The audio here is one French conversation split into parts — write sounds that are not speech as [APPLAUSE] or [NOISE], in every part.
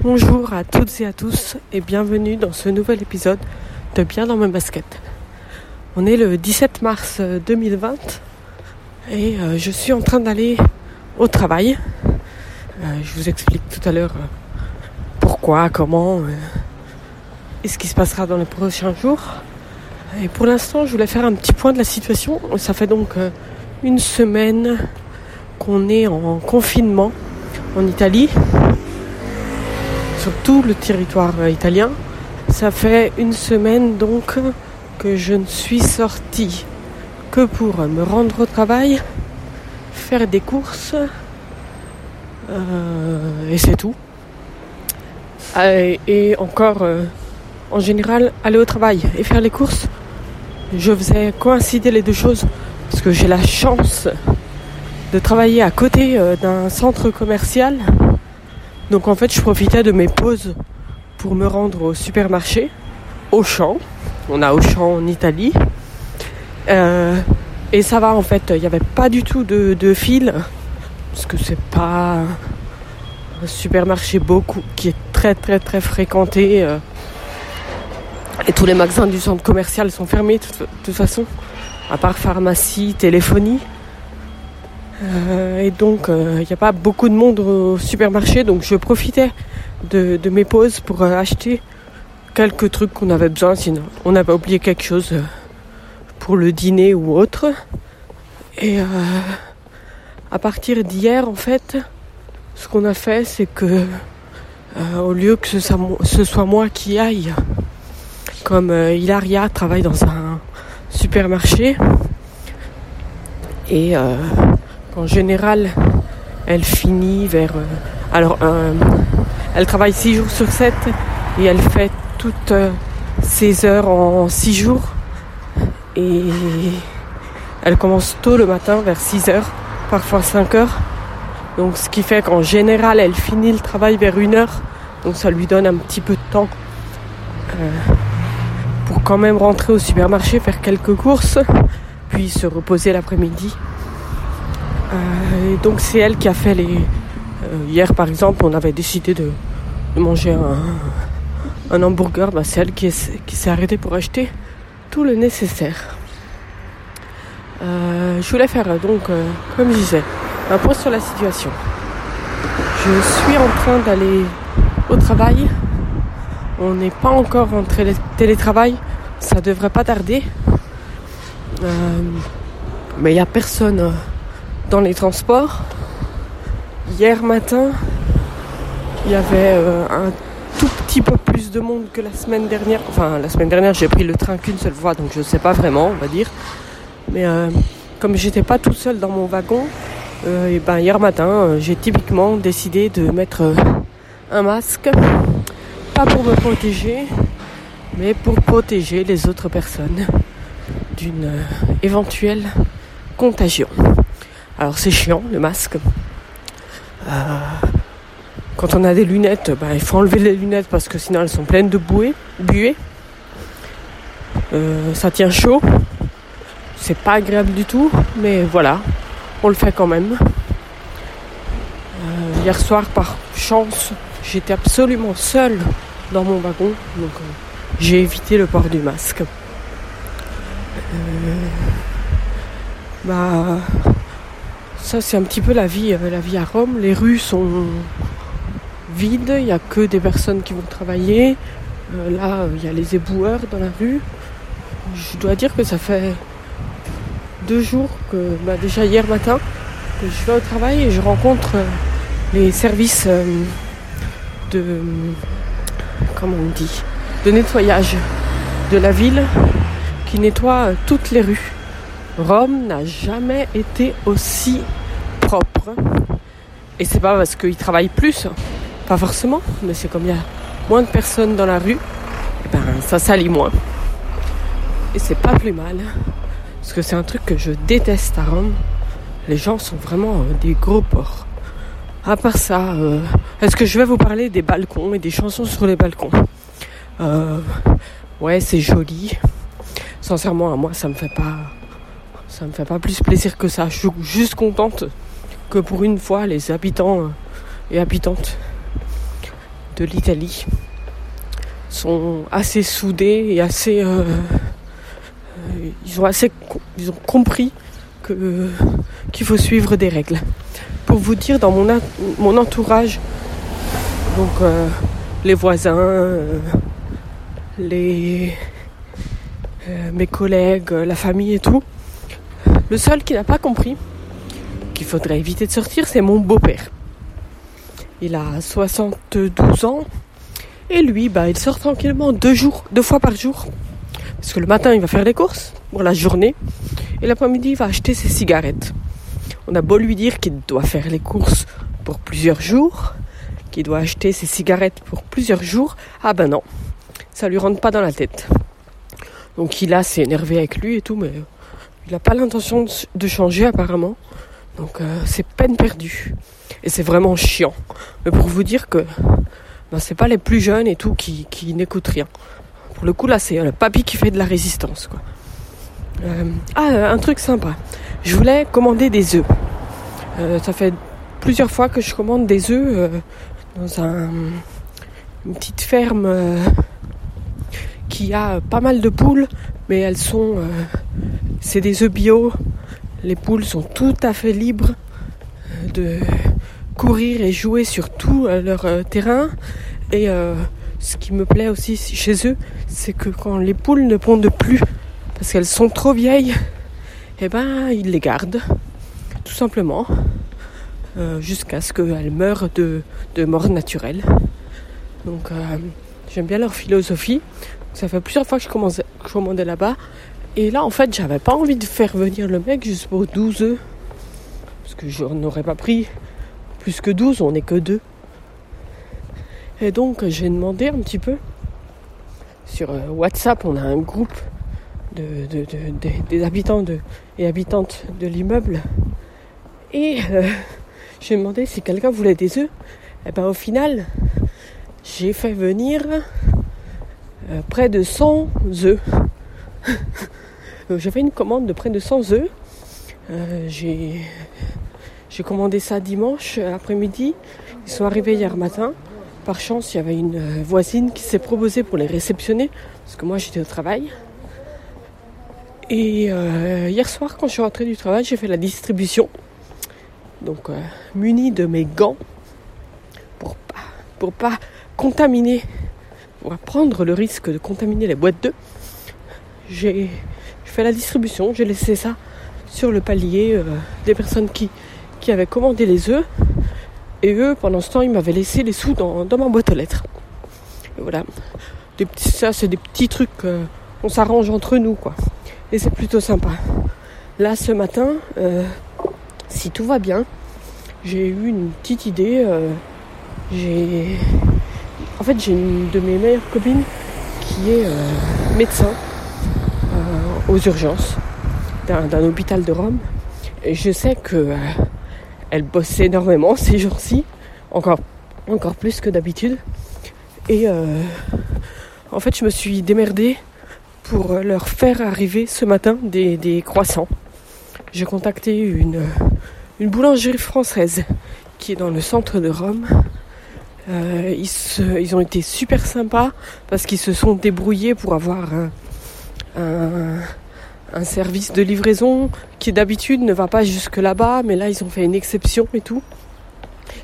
Bonjour à toutes et à tous et bienvenue dans ce nouvel épisode de Bien dans mes baskets. On est le 17 mars 2020 et euh, je suis en train d'aller au travail. Euh, je vous explique tout à l'heure euh, pourquoi, comment et ce qui se passera dans les prochains jours. Et pour l'instant, je voulais faire un petit point de la situation. Ça fait donc une semaine qu'on est en confinement en Italie sur tout le territoire italien. Ça fait une semaine donc que je ne suis sortie que pour me rendre au travail, faire des courses, euh, et c'est tout. Et, encore, euh, en général, aller au travail et faire les courses, je faisais coïncider les deux choses parce que j'ai la chance de travailler à côté euh, d'un centre commercial donc en fait, je profitais de mes pauses pour me rendre au supermarché, au champ. On a Auchan en Italie. Euh, et ça va en fait, il n'y avait pas du tout de, de fil, parce que c'est pas un supermarché beaucoup qui est très très très fréquenté. Euh, et tous les magasins du centre commercial sont fermés de toute façon, à part pharmacie, téléphonie. Euh, et donc, il euh, n'y a pas beaucoup de monde au supermarché, donc je profitais de, mes pauses pour euh, acheter quelques trucs qu'on avait besoin, sinon on avait oublié quelque chose pour le dîner ou autre. Et à partir d'hier, en fait, ce qu'on a fait, c'est que au lieu que ce soit, ce soit, moi qui aille, comme Hilaria travaille dans un supermarché, et en général, elle finit vers... Euh, alors, elle travaille 6 jours sur 7 et elle fait toutes euh, ses heures en 6 jours. Et elle commence tôt le matin, vers 6 heures, parfois 5 heures. Donc, ce qui fait qu'en général, elle finit le travail vers 1 heure. Donc, ça lui donne un petit peu de temps euh, pour quand même rentrer au supermarché, faire quelques courses, puis se reposer l'après-midi. Euh, et donc c'est elle qui a fait les... Euh, hier par exemple on avait décidé de, manger un, hamburger. Bah, c'est elle qui, s'est arrêtée pour acheter tout le nécessaire. Euh, je voulais faire donc, comme je disais, un point sur la situation. Je suis en train d'aller au travail. On n'est pas encore en télétravail. Ça devrait pas tarder. mais il n'y a personne dans les transports. Hier matin, il y avait euh, un tout petit peu plus de monde que la semaine dernière. Enfin, la semaine dernière, j'ai pris le train qu'une seule fois, donc je ne sais pas vraiment, on va dire. Mais euh, comme j'étais pas tout seul dans mon wagon, euh, ben hier matin, j'ai typiquement décidé de mettre un masque, pas pour me protéger, mais pour protéger les autres personnes d'une éventuelle contagion. Alors c'est chiant le masque. Euh, quand on a des lunettes, ben, il faut enlever les lunettes parce que sinon elles sont pleines de buées. Euh, ça tient chaud. C'est pas agréable du tout, mais voilà, on le fait quand même. Euh, hier soir, par chance, j'étais absolument seule dans mon wagon, donc j'ai évité le port du masque. bah, ça, c'est un petit peu la vie, euh, la vie à Rome. Les rues sont vides, il n'y a que des personnes qui vont travailler. Euh, là, il y a les éboueurs dans la rue. Je dois dire que ça fait deux jours que, bah, déjà hier matin, que je vais au travail et je rencontre euh, les services de, comment on dit, de nettoyage de la ville qui nettoient toutes les rues. Rome n'a jamais été aussi propre. Et c'est pas parce qu'ils travaillent plus, pas forcément, mais c'est comme il y a moins de personnes dans la rue, et ben ça salit moins. Et c'est pas plus mal. Parce que c'est un truc que je déteste à Rome. Les gens sont vraiment euh, des gros porcs. À part ça, euh, est-ce que je vais vous parler des balcons et des chansons sur les balcons? Euh, Ouais, c'est joli. Sincèrement, à moi, ça me fait pas ça me fait pas plus plaisir que ça. Je suis juste contente que pour une fois, les habitants euh, et habitantes de l'Italie sont assez soudés et assez euh, euh, ils ont assez ils ont compris que qu'il faut suivre des règles. Pour vous dire dans mon mon entourage donc les voisins les mes collègues, la famille et tout. Le seul qui n'a pas compris qu'il faudrait éviter de sortir, c'est mon beau-père. Il a 72 ans. Et lui, bah, il sort tranquillement deux jours, deux fois par jour. Parce que le matin, il va faire les courses pour la journée. Et l'après-midi, il va acheter ses cigarettes. On a beau lui dire qu'il doit faire les courses pour plusieurs jours, qu'il doit acheter ses cigarettes pour plusieurs jours. Ah ben non, ça lui rentre pas dans la tête. Donc il a s'est énervé avec lui et tout, mais il n'a pas l'intention de changer apparemment. Donc euh, c'est peine perdue. Et c'est vraiment chiant. Mais pour vous dire que ben, c'est pas les plus jeunes et tout qui, qui n'écoutent rien. Pour le coup là c'est le papy qui fait de la résistance. Euh, ah un truc sympa. Je voulais commander des œufs. Euh, ça fait plusieurs fois que je commande des œufs euh, dans un, une petite ferme qui a pas mal de poules, mais elles sont c'est des œufs bio. Les poules sont tout à fait libres de courir et jouer sur tout euh, leur euh, terrain. Et euh, ce qui me plaît aussi chez eux, c'est que quand les poules ne pondent plus, parce qu'elles sont trop vieilles, eh ben ils les gardent, tout simplement, jusqu'à ce qu'elles meurent de, de, mort naturelle. Donc j'aime bien leur philosophie. Ça fait plusieurs fois que je, commandais là-bas. Et là, en fait, j'avais pas envie de faire venir le mec juste pour 12 œufs. Parce que je n'aurais pas pris plus que 12, on n'est que deux. Et donc j'ai demandé un petit peu. Sur euh, WhatsApp, on a un groupe de, des habitants et habitantes de l'immeuble. Et euh, [LAUGHS] j'ai demandé si quelqu'un voulait des œufs. Et ben au final, j'ai fait venir euh, près de 100 œufs. J'ai fait une commande de près de 100 œufs. j'ai j'ai commandé ça dimanche après-midi. Ils sont arrivés hier matin. Par chance, il y avait une euh, voisine qui s'est proposée pour les réceptionner, parce que moi j'étais au travail. Et euh, hier soir, quand je suis rentrée du travail, j'ai fait la distribution. Donc, euh, muni de mes gants pour pas, pour pas contaminer, pour prendre le risque de contaminer les boîtes d'œufs. J'ai la distribution, j'ai laissé ça sur le palier des personnes qui avait commandé les œufs. Et eux, pendant ce temps, ils m'avaient laissé les sous dans, ma boîte aux lettres. Et voilà. Des petits, ça, c'est des petits trucs qu'on s'arrange entre nous, quoi. Et c'est plutôt sympa. Là, ce matin, euh, si tout va bien, j'ai eu une petite idée. Euh, j'ai. En fait, j'ai une de mes meilleures copines qui est euh, médecin aux urgences d'un hôpital de Rome. Et je sais que elle bosse énormément [LAUGHS] ces jours-ci, encore, encore plus que d'habitude. Et euh, en fait, je me suis démerdée pour leur faire arriver ce matin des, croissants. J'ai contacté une, une boulangerie française qui est dans le centre de Rome. Euh, ils, ils, ont été super sympas parce qu'ils se sont débrouillés pour avoir un service de livraison qui d'habitude ne va pas jusque là-bas, mais là ils ont fait une exception et tout.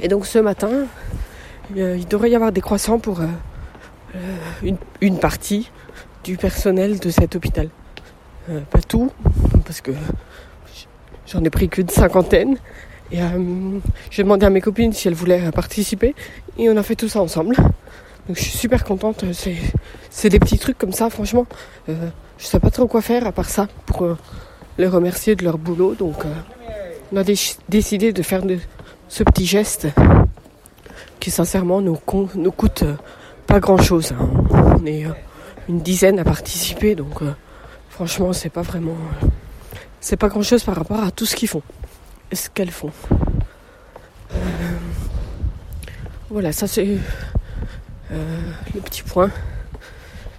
Et donc ce matin, euh, il devrait y avoir des croissants pour euh, euh, une, partie du personnel de cet hôpital. pas tout, parce que j'en ai pris qu'une cinquantaine. Et j'ai demandé à mes copines si elles voulaient participer et on a fait tout ça ensemble. Donc je suis super contente. C'est des petits trucs comme ça, franchement. Je sais pas trop quoi faire à part ça pour euh, les remercier de leur boulot. Donc, euh, on a décidé de faire ce petit geste qui, sincèrement, nous, nous coûte euh, pas grand chose. Hein. On est une dizaine à participer, donc franchement, c'est pas vraiment. c'est pas grand chose par rapport à tout ce qu'ils font et ce qu'elles font. voilà, ça c'est le petit point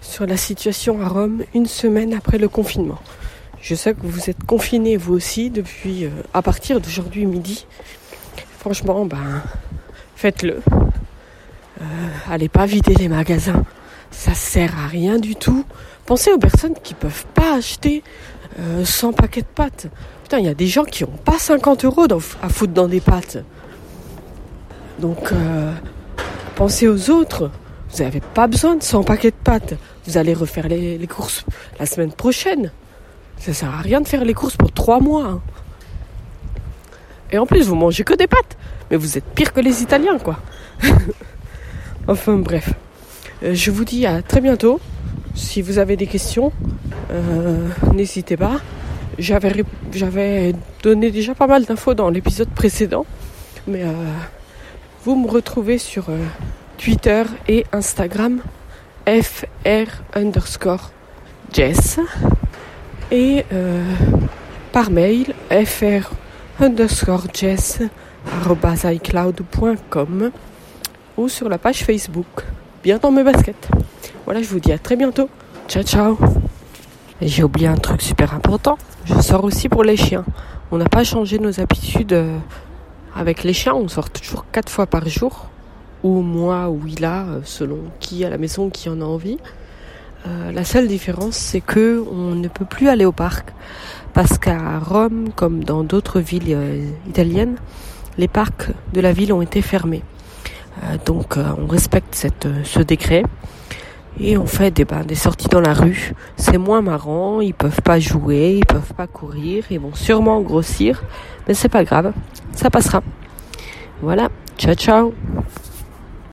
sur la situation à Rome une semaine après le confinement. Je sais que vous êtes confinés vous aussi depuis euh, à partir d'aujourd'hui midi. Franchement, ben faites-le. Euh, allez pas vider les magasins. Ça sert à rien du tout. Pensez aux personnes qui peuvent pas acheter 100 paquets de pâtes. Putain, il y a des gens qui ont pas 50 euros à foutre dans des pâtes. Donc, pensez aux autres. Vous n'avez pas besoin de 100 paquets de pâtes. Vous allez refaire les, courses la semaine prochaine. Ça sert à rien de faire les courses pour trois mois. Hein. Et en plus, vous mangez que des pâtes. Mais vous êtes pire que les Italiens, quoi. [LAUGHS] enfin, bref. Euh, je vous dis à très bientôt. Si vous avez des questions, euh, n'hésitez pas. J'avais, j'avais donné déjà pas mal d'infos dans l'épisode précédent. Mais euh, vous me retrouvez sur Twitter et Instagram fr underscore jess. Et euh, par mail fr underscore jess icloud.com ou sur la page Facebook bien dans mes baskets. Voilà je vous dis à très bientôt. Ciao ciao. J'ai oublié un truc super important. Je sors aussi pour les chiens. On n'a pas changé nos habitudes euh, avec les chiens on sort toujours quatre fois par jour ou moi ou il a, euh, selon qui à la maison qui en a envie. Euh, la seule différence, c'est que on ne peut plus aller au parc parce qu'à Rome, comme dans d'autres villes euh, italiennes, les parcs de la ville ont été fermés. donc, on respecte ce décret et on fait des, ben, des sorties dans la rue. C'est moins marrant, ils peuvent pas jouer, ils peuvent pas courir, ils vont sûrement grossir, mais c'est pas grave, ça passera. Voilà, ciao ciao.